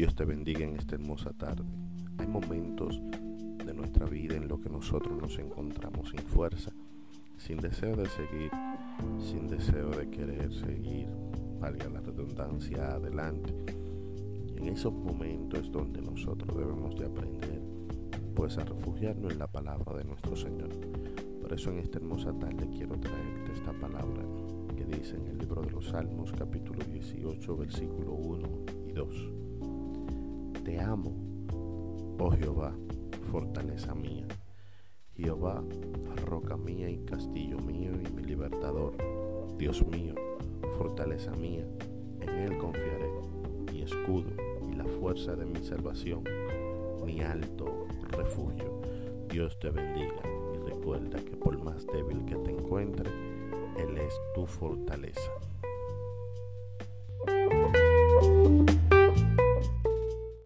Dios te bendiga en esta hermosa tarde. Hay momentos de nuestra vida en los que nosotros nos encontramos sin fuerza, sin deseo de seguir, sin deseo de querer seguir, valga la redundancia, adelante. Y en esos momentos es donde nosotros debemos de aprender pues a refugiarnos en la palabra de nuestro Señor. Por eso en esta hermosa tarde quiero traerte esta palabra que dice en el libro de los Salmos capítulo 18 versículo 1 y 2. Te amo, oh Jehová, fortaleza mía. Jehová, roca mía y castillo mío y mi libertador. Dios mío, fortaleza mía, en Él confiaré, mi escudo y la fuerza de mi salvación, mi alto refugio. Dios te bendiga y recuerda que por más débil que te encuentre, Él es tu fortaleza.